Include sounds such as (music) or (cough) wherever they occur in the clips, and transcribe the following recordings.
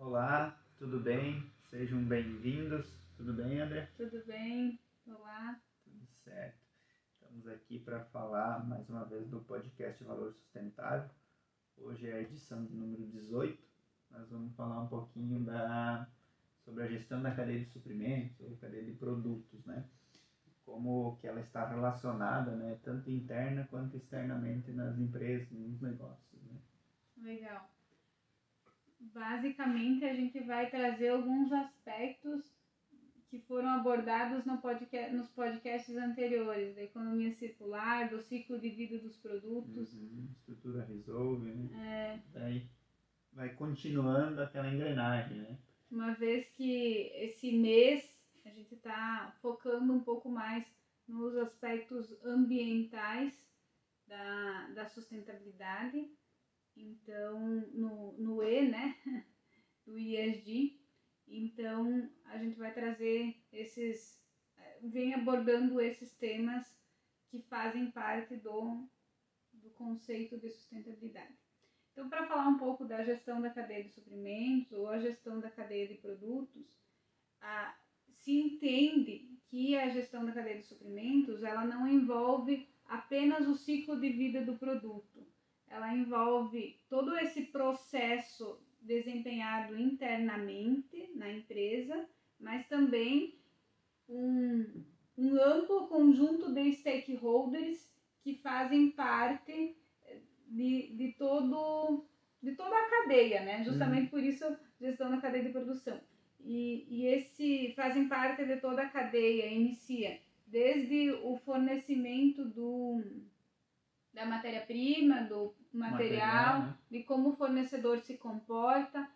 Olá, tudo bem? Sejam bem-vindos. Tudo bem, André? Tudo bem? Olá. Tudo certo. Estamos aqui para falar mais uma vez do podcast Valor Sustentável. Hoje é a edição de número 18. Nós vamos falar um pouquinho da, sobre a gestão da cadeia de suprimentos, ou cadeia de produtos, né? Como que ela está relacionada, né? Tanto interna quanto externamente nas empresas, nos negócios, né? Legal. Basicamente, a gente vai trazer alguns aspectos que foram abordados no podcast, nos podcasts anteriores, da economia circular, do ciclo de vida dos produtos. Uhum, estrutura resolve, né? É, Daí vai continuando aquela engrenagem, né? uma vez que esse mês a gente está focando um pouco mais nos aspectos ambientais da, da sustentabilidade. Então, no, no E, né? (laughs) Do ISD. Então, a gente vai trazer esses, eh, vem abordando esses temas que fazem parte do, do conceito de sustentabilidade. Então, para falar um pouco da gestão da cadeia de suprimentos ou a gestão da cadeia de produtos, a, se entende que a gestão da cadeia de suprimentos ela não envolve apenas o ciclo de vida do produto, ela envolve todo esse processo desempenhado internamente na empresa, mas também um, um amplo conjunto de stakeholders que fazem parte de, de, todo, de toda a cadeia, né? Justamente por isso gestão da cadeia de produção. E, e esse fazem parte de toda a cadeia, inicia desde o fornecimento do, da matéria-prima, do material, Material, né? de como o fornecedor se comporta,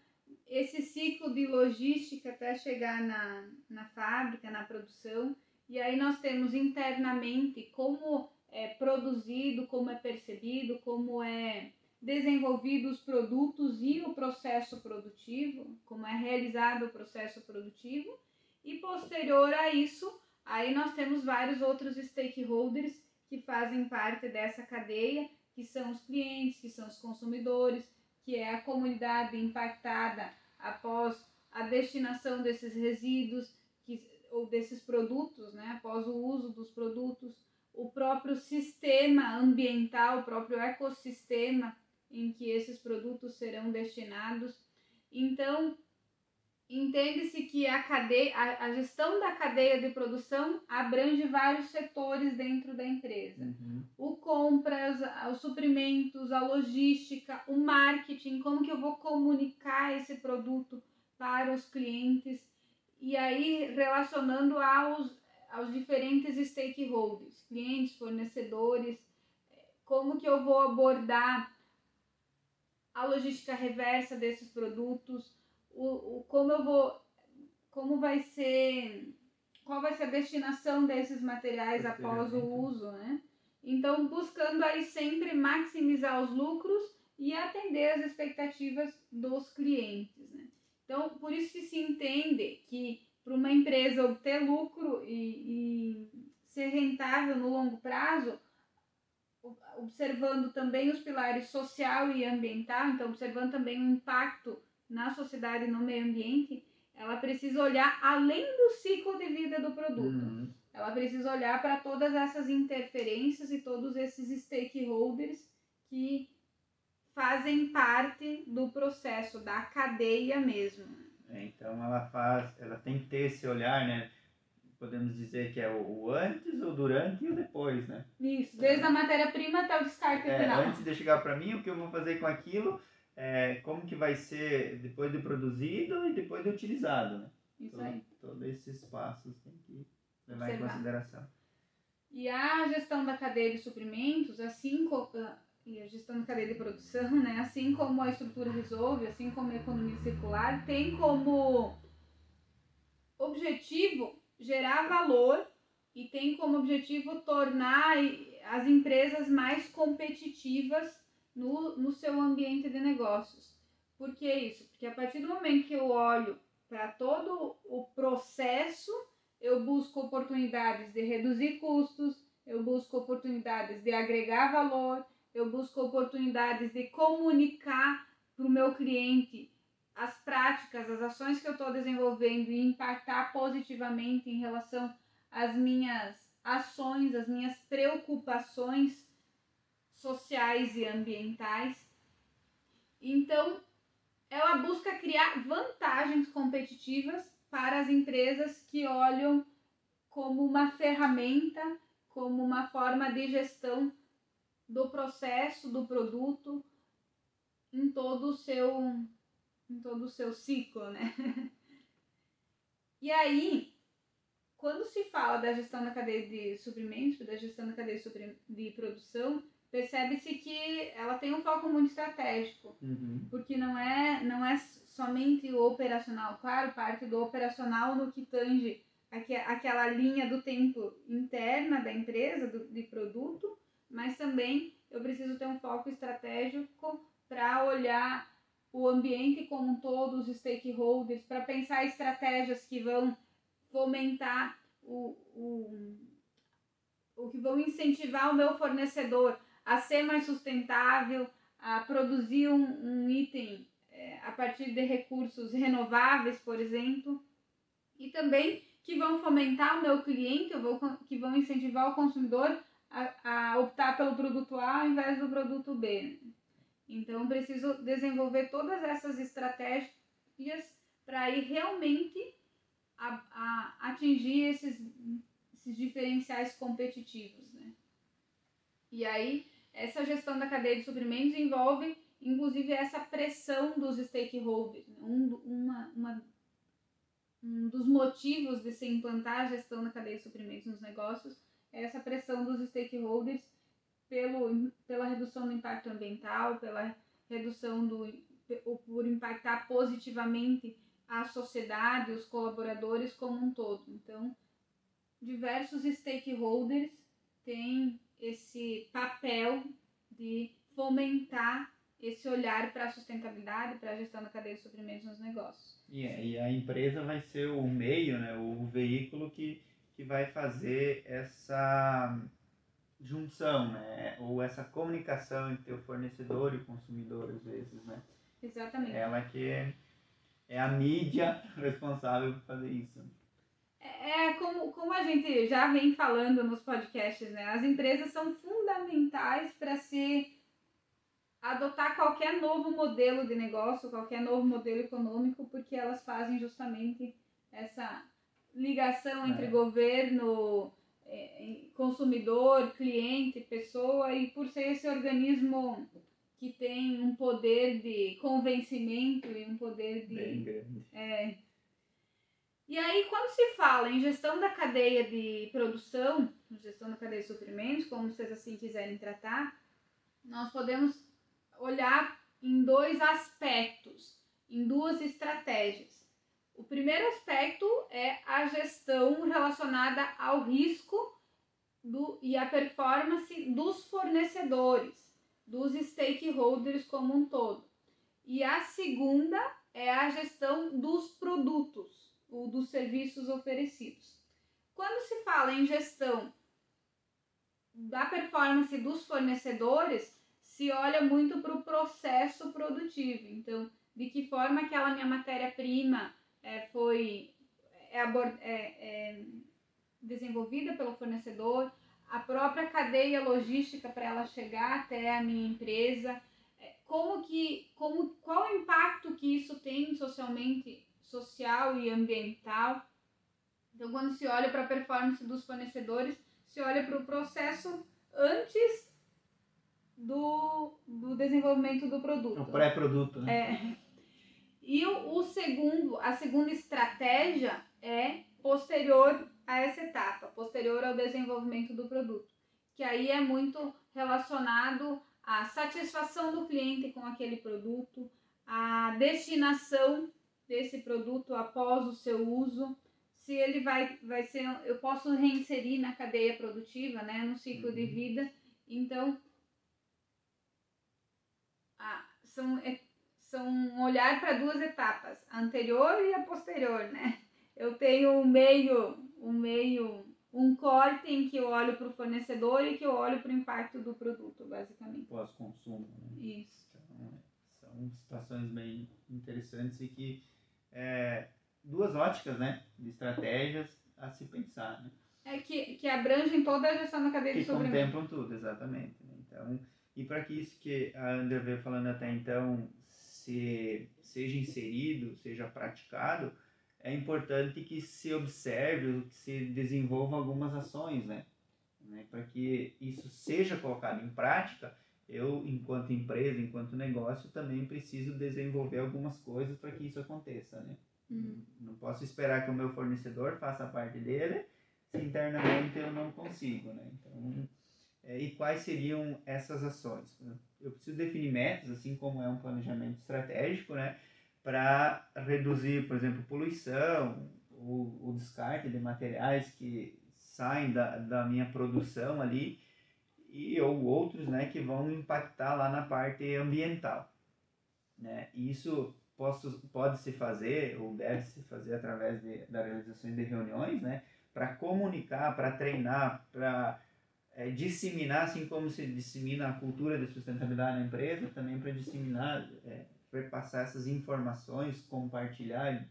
esse ciclo de logística até chegar na, na fábrica, na produção. E aí nós temos internamente como é produzido, como é percebido, como é desenvolvido os produtos e o processo produtivo, como é realizado o processo produtivo. E posterior a isso, aí nós temos vários outros stakeholders que fazem parte dessa cadeia, que são os clientes, que são os consumidores, que é a comunidade impactada após a destinação desses resíduos que, ou desses produtos, né, após o uso dos produtos, o próprio sistema ambiental, o próprio ecossistema em que esses produtos serão destinados. Então, entende-se que a, cadeia, a, a gestão da cadeia de produção abrange vários setores dentro da empresa. Uhum. O compras, os suprimentos, a logística, o marketing, como que eu vou comunicar esse produto para os clientes e aí relacionando aos, aos diferentes stakeholders, clientes, fornecedores, como que eu vou abordar a logística reversa desses produtos, o, o como eu vou, como vai ser, qual vai ser a destinação desses materiais após o uso, né? Então, buscando aí sempre maximizar os lucros e atender as expectativas dos clientes, né? Então, por isso que se entende que para uma empresa obter lucro e, e ser rentável no longo prazo, observando também os pilares social e ambiental, então observando também o impacto na sociedade e no meio ambiente, ela precisa olhar além do ciclo de vida do produto. Uhum. Ela precisa olhar para todas essas interferências e todos esses stakeholders que fazem parte do processo, da cadeia mesmo. É, então ela faz, ela tem que ter esse olhar, né? Podemos dizer que é o, o antes, o durante e o depois, né? Isso, desde a matéria-prima até o descarte É, final. antes de chegar para mim, o que eu vou fazer com aquilo, é, como que vai ser depois de produzido e depois de utilizado, né? Isso Todo- aí. Todos esses passos tem que levar em Observar. consideração. E a gestão da cadeia de suprimentos, assim como e a gestão da cadeia de produção, né, assim como a estrutura resolve, assim como a economia circular, tem como objetivo gerar valor e tem como objetivo tornar as empresas mais competitivas no, no seu ambiente de negócios. Por que isso? Porque a partir do momento que eu olho para todo o processo, eu busco oportunidades de reduzir custos, eu busco oportunidades de agregar valor, eu busco oportunidades de comunicar para o meu cliente as práticas as ações que eu estou desenvolvendo e impactar positivamente em relação às minhas ações, às minhas preocupações sociais e ambientais. Então, ela busca criar vantagens competitivas para as empresas que olham como uma ferramenta, como uma forma de gestão do processo, do produto em todo o seu em todo o seu ciclo, né? (laughs) e aí, quando se fala da gestão da cadeia de suprimentos, da gestão da cadeia de produção, percebe-se que ela tem um foco muito estratégico, Uhum. porque não é não é somente o operacional, claro, parte do operacional no que tange aque- aquela linha do tempo interna da empresa, do, de produto, mas também eu preciso ter um foco estratégico para olhar o ambiente como um todo, os stakeholders, para pensar estratégias que vão fomentar o, o, o que vão incentivar o meu fornecedor a ser mais sustentável, a produzir um, um item é, a partir de recursos renováveis, por exemplo, e também que vão fomentar o meu cliente, ou vou- que vão incentivar o consumidor a, a optar pelo produto A ao invés do produto B. Então, preciso desenvolver todas essas estratégias para ir realmente a, a atingir esses, esses diferenciais competitivos. Né? E aí, essa gestão da cadeia de suprimentos envolve, inclusive, essa pressão dos stakeholders. né? Um, uma, uma, um dos motivos de se implantar a gestão da cadeia de suprimentos nos negócios é essa pressão dos stakeholders pelo, pela redução do impacto ambiental, pela redução do por impactar positivamente a sociedade, os colaboradores como um todo. Então, diversos stakeholders têm esse papel de fomentar esse olhar para a sustentabilidade, para a gestão da cadeia de suprimentos nos negócios. E, e a empresa vai ser o meio, né, o veículo que, que vai fazer essa junção, né, ou essa comunicação entre o fornecedor e o consumidor, às vezes, né. Exatamente. Ela que é, é a mídia responsável por fazer isso. É como, como a gente já vem falando nos podcasts, né? As empresas são fundamentais para se adotar qualquer novo modelo de negócio, qualquer novo modelo econômico, porque elas fazem justamente essa ligação entre É. governo, consumidor, cliente, pessoa, e por ser esse organismo que tem um poder de convencimento e um poder de Bem grande. é. E aí, quando se fala em gestão da cadeia de produção, gestão da cadeia de suprimentos, como vocês assim quiserem tratar, nós podemos olhar em dois aspectos, em duas estratégias. O primeiro aspecto é a gestão relacionada ao risco do, e à performance dos fornecedores, dos stakeholders como um todo. E a segunda é a gestão dos produtos ou dos serviços oferecidos. Quando se fala em gestão da performance dos fornecedores, se olha muito para o processo produtivo. Então, de que forma aquela minha matéria-prima é, foi é, é, é, desenvolvida pelo fornecedor, a própria cadeia logística para ela chegar até a minha empresa, é, como que, como, qual o impacto que isso tem socialmente, social e ambiental. Então, quando se olha para a performance dos fornecedores, se olha para o processo antes do, do desenvolvimento do produto. O pré-produto, né? É. E o, o segundo, a segunda estratégia é posterior a essa etapa, posterior ao desenvolvimento do produto, que aí é muito relacionado à satisfação do cliente com aquele produto, à destinação desse produto após o seu uso, se ele vai, vai ser, eu posso reinserir na cadeia produtiva, né, no ciclo de Uhum. vida. Então, a- são, é- são um olhar para duas etapas, a anterior e a posterior, né? Eu tenho um meio, um meio, um corte em que eu olho para o fornecedor e que eu olho para o impacto do produto, basicamente. Pós-consumo, né? Isso. São situações bem interessantes e que é, duas óticas, né, de estratégias a se pensar, né? É que, que abrangem toda a gestão da cadeia que de suprimento. contemplam tudo, exatamente. Né? Então, e para que isso que a André veio falando até então se, seja inserido, seja praticado, é importante que se observe, que se desenvolva algumas ações, né? né? Para que isso seja colocado em prática, eu, enquanto empresa, enquanto negócio, também preciso desenvolver algumas coisas para que isso aconteça, né? Hum. Não posso esperar que o meu fornecedor faça parte dele se internamente eu não consigo, né? Então, é, e quais seriam essas ações? Eu preciso definir metas, assim como é um planejamento estratégico, né? Para reduzir, por exemplo, poluição, o, o descarte de materiais que saem da, da minha produção ali e ou outros, né, que vão impactar lá na parte ambiental, né? Isso posso, pode se fazer ou deve se fazer através de, da realização de reuniões, né? Para comunicar, para treinar, para é, disseminar, assim como se dissemina a cultura de sustentabilidade na empresa, também para disseminar, é, repassar essas informações, compartilhar.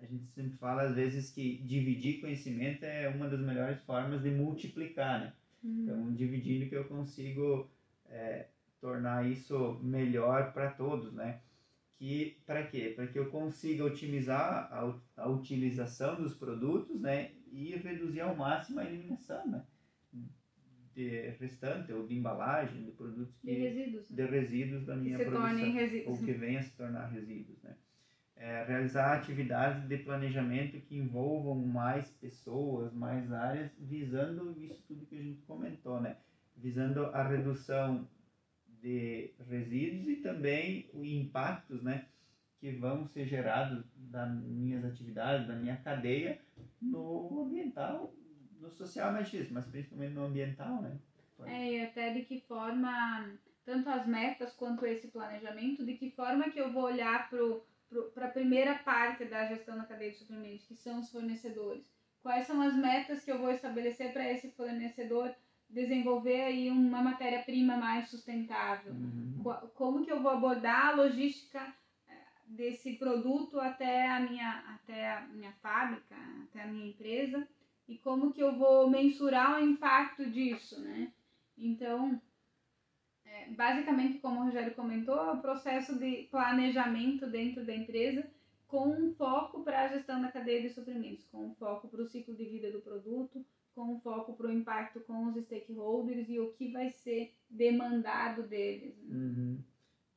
A gente sempre fala às vezes que dividir conhecimento é uma das melhores formas de multiplicar, né? Uhum. Então, dividindo que eu consigo é, tornar isso melhor para todos, né? Que para quê? Para que eu consiga otimizar a, a utilização dos produtos, né? E reduzir ao máximo a eliminação, né? De restante ou de embalagem, de produtos que De resíduos. né? de resíduos da minha se produção ou que venha a se tornar resíduos, né? É, realizar atividades de planejamento que envolvam mais pessoas, mais áreas, visando isso tudo que a gente comentou, né? Visando a redução de resíduos e também os impactos, né? Que vão ser gerados das minhas atividades, da minha cadeia, no ambiental, no social, mas, isso, mas principalmente no ambiental, né? É, e até de que forma, tanto as metas quanto esse planejamento, de que forma que eu vou olhar para a primeira parte da gestão da cadeia de suprimentos, que são os fornecedores. Quais são as metas que eu vou estabelecer para esse fornecedor desenvolver aí uma matéria-prima mais sustentável? Uhum. Como que eu vou abordar a logística eh, desse produto até a minha, até a minha fábrica, até a minha empresa? E como que eu vou mensurar o impacto disso, né? Então, basicamente, como o Rogério comentou, é o processo de planejamento dentro da empresa com um foco para a gestão da cadeia de suprimentos, com um foco para o ciclo de vida do produto, com um foco para o impacto com os stakeholders e o que vai ser demandado deles. né? Uhum.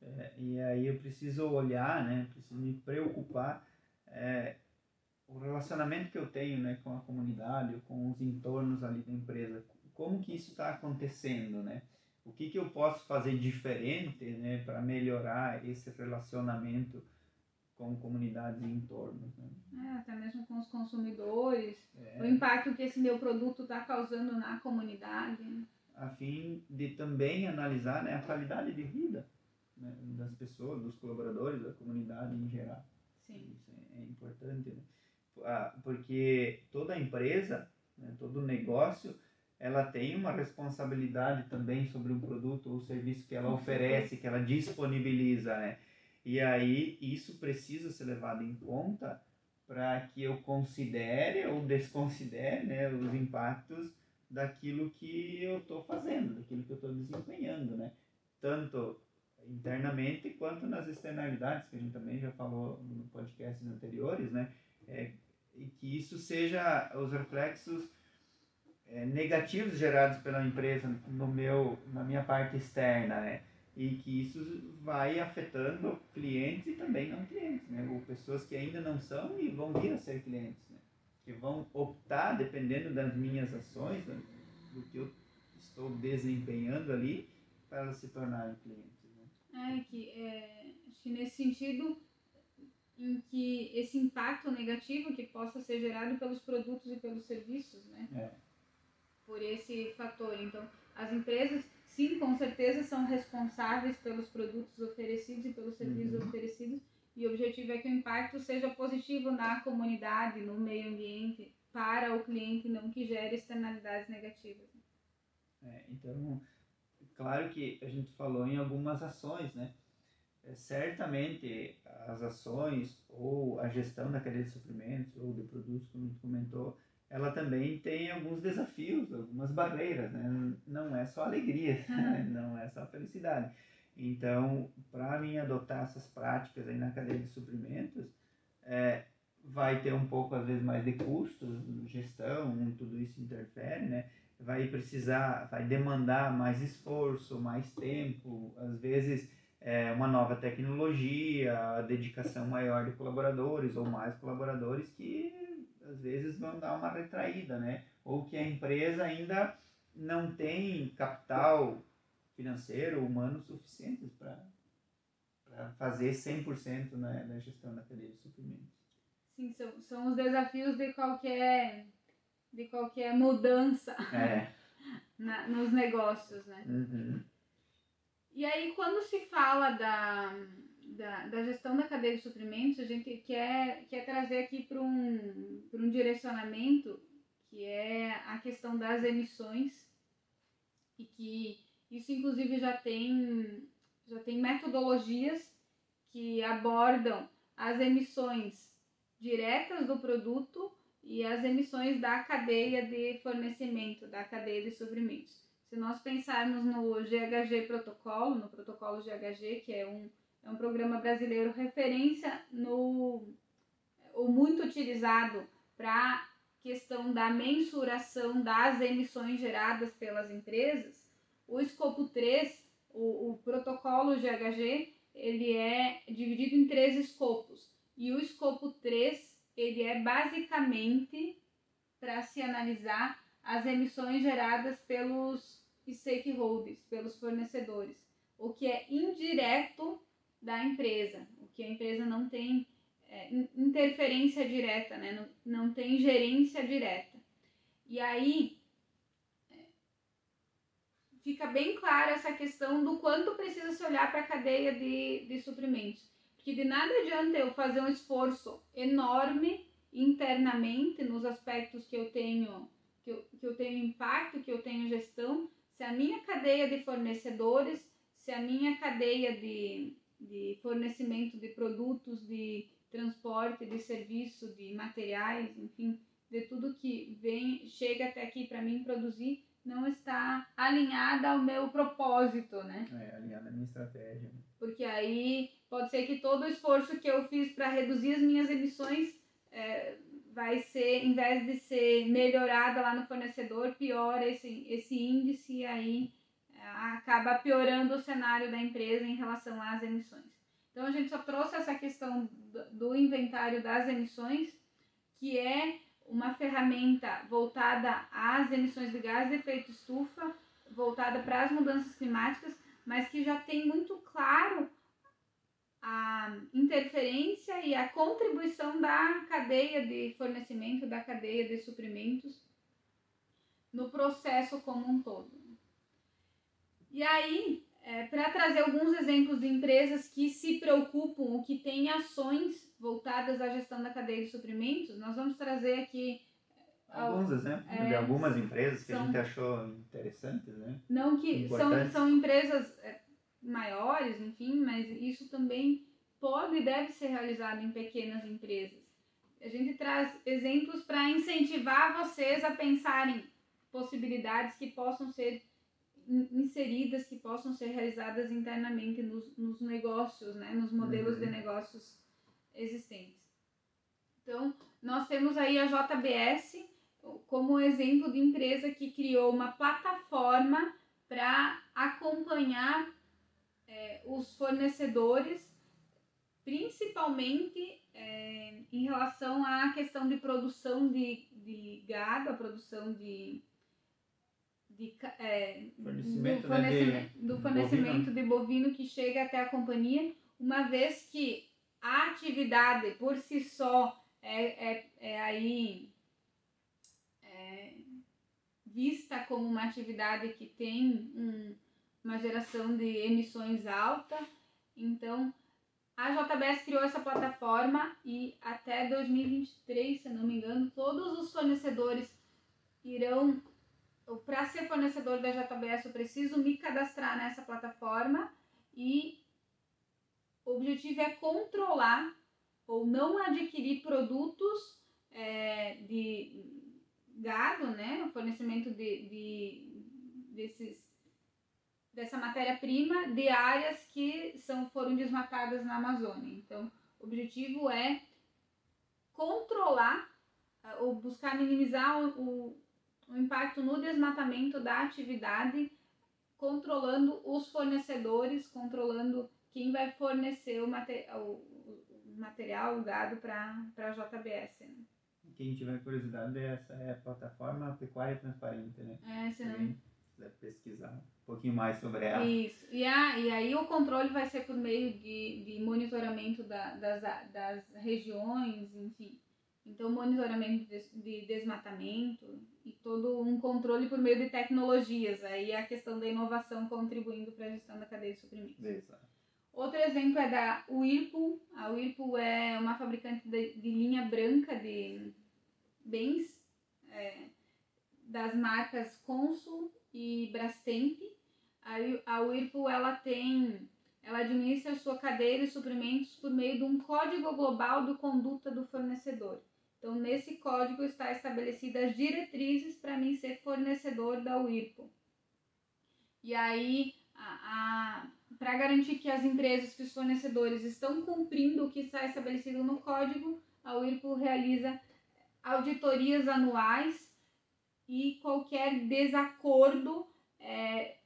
É, e aí eu preciso olhar, né? Preciso me preocupar é, o relacionamento que eu tenho, né, com a comunidade, com os entornos ali da empresa. Como que isso está acontecendo, né? O que que eu posso fazer diferente, né, para melhorar esse relacionamento com comunidades e entornos, né? É, até mesmo com os consumidores, o É, impacto que esse meu produto está causando na comunidade. né? a fim de também analisar, né, a qualidade de vida né, das pessoas, dos colaboradores, da comunidade em geral. Sim. Isso é, é importante, né? Porque toda empresa, né, todo negócio, ela tem uma responsabilidade também sobre o produto ou serviço que ela oferece, que ela disponibiliza, né? E aí isso precisa ser levado em conta para que eu considere ou desconsidere né, os impactos daquilo que eu estou fazendo, daquilo que eu estou desempenhando, né? Tanto internamente quanto nas externalidades, que a gente também já falou no podcasts anteriores, né? É, e que isso seja os reflexos é, negativos gerados pela empresa no meu, na minha parte externa, né? E que isso vai afetando clientes e também não clientes, né? Ou pessoas que ainda não são e vão vir a ser clientes, né? Que vão optar, dependendo das minhas ações, né? do que eu estou desempenhando ali, para se tornarem clientes. Né? É que, é, acho que nesse sentido, em que esse impacto negativo que possa ser gerado pelos produtos e pelos serviços, né? É. Por esse fator. Então, as empresas, sim, com certeza, são responsáveis pelos produtos oferecidos e pelos serviços Uhum. oferecidos. E o objetivo é que o impacto seja positivo na comunidade, no meio ambiente, para o cliente, não que gere externalidades negativas. É, então, claro que a gente falou em algumas ações, né? é, certamente as ações ou a gestão da cadeia de suprimentos ou de produtos, como a gente comentou, ela também tem alguns desafios, algumas barreiras, né? Não é só alegria, (laughs) né? não é só felicidade. Então, para mim adotar essas práticas aí na cadeia de suprimentos, é, vai ter um pouco às vezes mais de custo, gestão, tudo isso interfere, né? Vai precisar, vai demandar mais esforço, mais tempo, às vezes é, uma nova tecnologia, dedicação maior de colaboradores ou mais colaboradores que às vezes vão dar uma retraída, né? Ou que a empresa ainda não tem capital financeiro, humano suficientes para fazer 100% né, da gestão da cadeia de suprimentos. Sim, são, são os desafios de qualquer, de qualquer mudança é. (laughs) na, nos negócios, né? Uhum. E aí, quando se fala da, da, da gestão da cadeia de suprimentos, a gente quer, quer trazer aqui para um, um direcionamento que é a questão das emissões e que isso inclusive já tem, já tem metodologias que abordam as emissões diretas do produto e as emissões da cadeia de fornecimento, da cadeia de suprimentos. Se nós pensarmos no GHG protocolo, no protocolo GHG, que é um é um programa brasileiro referência no ou muito utilizado para questão da mensuração das emissões geradas pelas empresas. O escopo 3, o, o protocolo GHG, ele é dividido em três escopos. E o escopo 3, ele é basicamente para se analisar as emissões geradas pelos stakeholders, pelos fornecedores, o que é indireto da empresa, o que a empresa não tem é, interferência direta, né? não, não tem gerência direta. E aí é, fica bem clara essa questão do quanto precisa se olhar para a cadeia de, de suprimentos. Porque de nada adianta eu fazer um esforço enorme internamente nos aspectos que eu tenho que eu, que eu tenho impacto, que eu tenho gestão, se a minha cadeia de fornecedores, se a minha cadeia de, de fornecimento de produtos, de transporte, de serviço, de materiais, enfim, de tudo que vem chega até aqui para mim produzir, não está alinhada ao meu propósito, né? É, alinhada à minha estratégia. Né? Porque aí pode ser que todo o esforço que eu fiz para reduzir as minhas emissões é, vai ser, em vez de ser melhorada lá no fornecedor, piora esse, esse índice e aí acaba piorando o cenário da empresa em relação às emissões. Então a gente só trouxe essa questão do inventário das emissões, que é uma ferramenta voltada às emissões de gás de efeito estufa, voltada para as mudanças climáticas, mas que já tem muito claro a interferência e a contribuição da cadeia de fornecimento, da cadeia de suprimentos no processo como um todo. E aí, é, para trazer alguns exemplos de empresas que se preocupam ou que têm ações voltadas à gestão da cadeia de suprimentos, nós vamos trazer aqui é, alguns exemplos é, de algumas empresas que são, a gente achou interessantes, né? Não que são, são empresas é, maiores, enfim, mas isso também pode e deve ser realizado em pequenas empresas. A gente traz exemplos para incentivar vocês a pensarem possibilidades que possam ser inseridas que possam ser realizadas internamente nos, nos negócios, né, nos modelos uhum. de negócios existentes. Então, nós temos aí a JBS como exemplo de empresa que criou uma plataforma para acompanhar é, os fornecedores, principalmente é, em relação à questão de produção de, de gado, a produção de de, é, fornecimento, do fornecimento, né, de, do fornecimento bovino. de bovino que chega até a companhia, uma vez que a atividade por si só é, é, é aí é, vista como uma atividade que tem um, uma geração de emissões alta, então a JBS criou essa plataforma e até 2023, se não me engano, todos os fornecedores irão para ser fornecedor da JBS eu preciso me cadastrar nessa plataforma e o objetivo é controlar ou não adquirir produtos é, de gado, né? O fornecimento de, de desses, dessa matéria-prima de áreas que são, foram desmatadas na Amazônia. Então, o objetivo é controlar é, ou buscar minimizar o, o impacto no desmatamento da atividade, controlando os fornecedores, controlando quem vai fornecer o, o, o material, o gado para a JBS. Né? Quem tiver curiosidade, essa é a plataforma Pecuária Transparente, né? É, se não... Deve pesquisar um pouquinho mais sobre ela. Isso. E, a, e aí o controle vai ser por meio de, de monitoramento da, das, das regiões, enfim. Então, monitoramento de, de, desmatamento e todo um controle por meio de tecnologias. Aí a questão da inovação contribuindo para a gestão da cadeia de suprimentos. Exato. Outro exemplo é da Whirlpool. A Whirlpool é uma fabricante de, de linha branca de bens é, das marcas Consul e Brastemp. A, a Whirlpool ela tem ela administra a sua cadeia de suprimentos por meio de um código global de conduta do fornecedor. Então, nesse código está estabelecidas as diretrizes para mim ser fornecedor da Whirlpool. E aí, para garantir que as empresas, que os fornecedores estão cumprindo o que está estabelecido no código, a Whirlpool realiza auditorias anuais e qualquer desacordo é,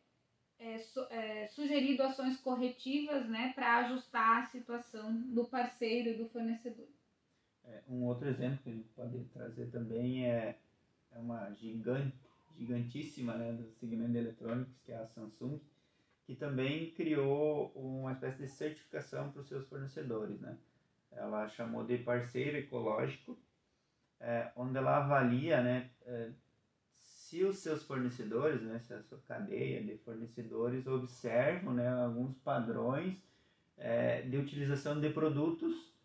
é, é, sugerido ações corretivas né, para ajustar a situação do parceiro e do fornecedor. Um outro exemplo que a gente pode trazer também é, é uma gigante, gigantíssima né, do segmento de eletrônicos, que é a Samsung, que também criou uma espécie de certificação para os seus fornecedores. Né? Ela chamou de parceiro ecológico, é, onde ela avalia né, é, se os seus fornecedores, né, se a sua cadeia de fornecedores observam né, alguns padrões é, de utilização de produtos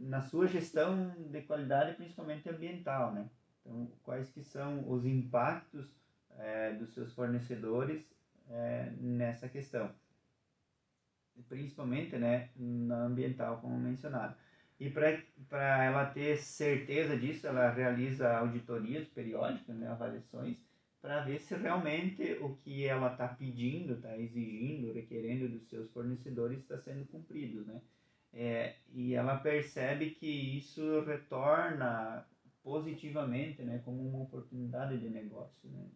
na sua gestão de qualidade, principalmente ambiental, né? Então, quais que são os impactos é, dos seus fornecedores é, nessa questão? Principalmente, né, na ambiental, como mencionado. E para ela ter certeza disso, ela realiza auditorias periódicas, né, avaliações, para ver se realmente o que ela está pedindo, está exigindo, requerendo dos seus fornecedores está sendo cumprido, né? É, e ela percebe que isso retorna positivamente, né, como uma oportunidade de negócio, né,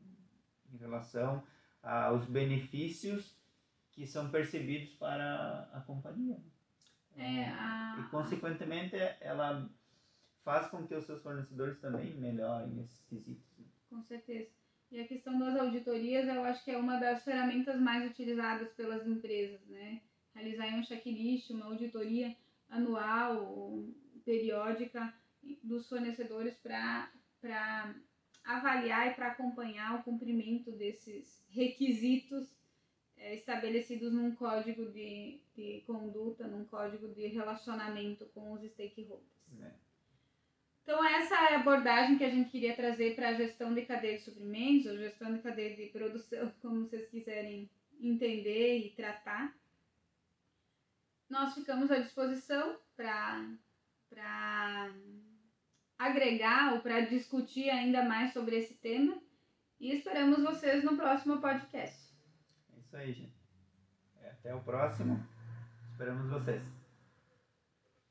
em relação aos benefícios que são percebidos para a companhia. É, a... E, consequentemente, ela faz com que os seus fornecedores também melhorem nesses quesitos. Né. Com certeza. E a questão das auditorias, eu acho que é uma das ferramentas mais utilizadas pelas empresas, né? Realizar um checklist, uma auditoria anual, periódica dos fornecedores para avaliar e para acompanhar o cumprimento desses requisitos é, estabelecidos num código de, de conduta, num código de relacionamento com os stakeholders. É. Então, essa é a abordagem que a gente queria trazer para a gestão de cadeia de suprimentos, ou gestão de cadeia de produção, (laughs) como vocês quiserem entender e tratar. Nós ficamos à disposição para agregar ou para discutir ainda mais sobre esse tema e esperamos vocês no próximo podcast. É isso aí, gente. Até o próximo. Esperamos vocês.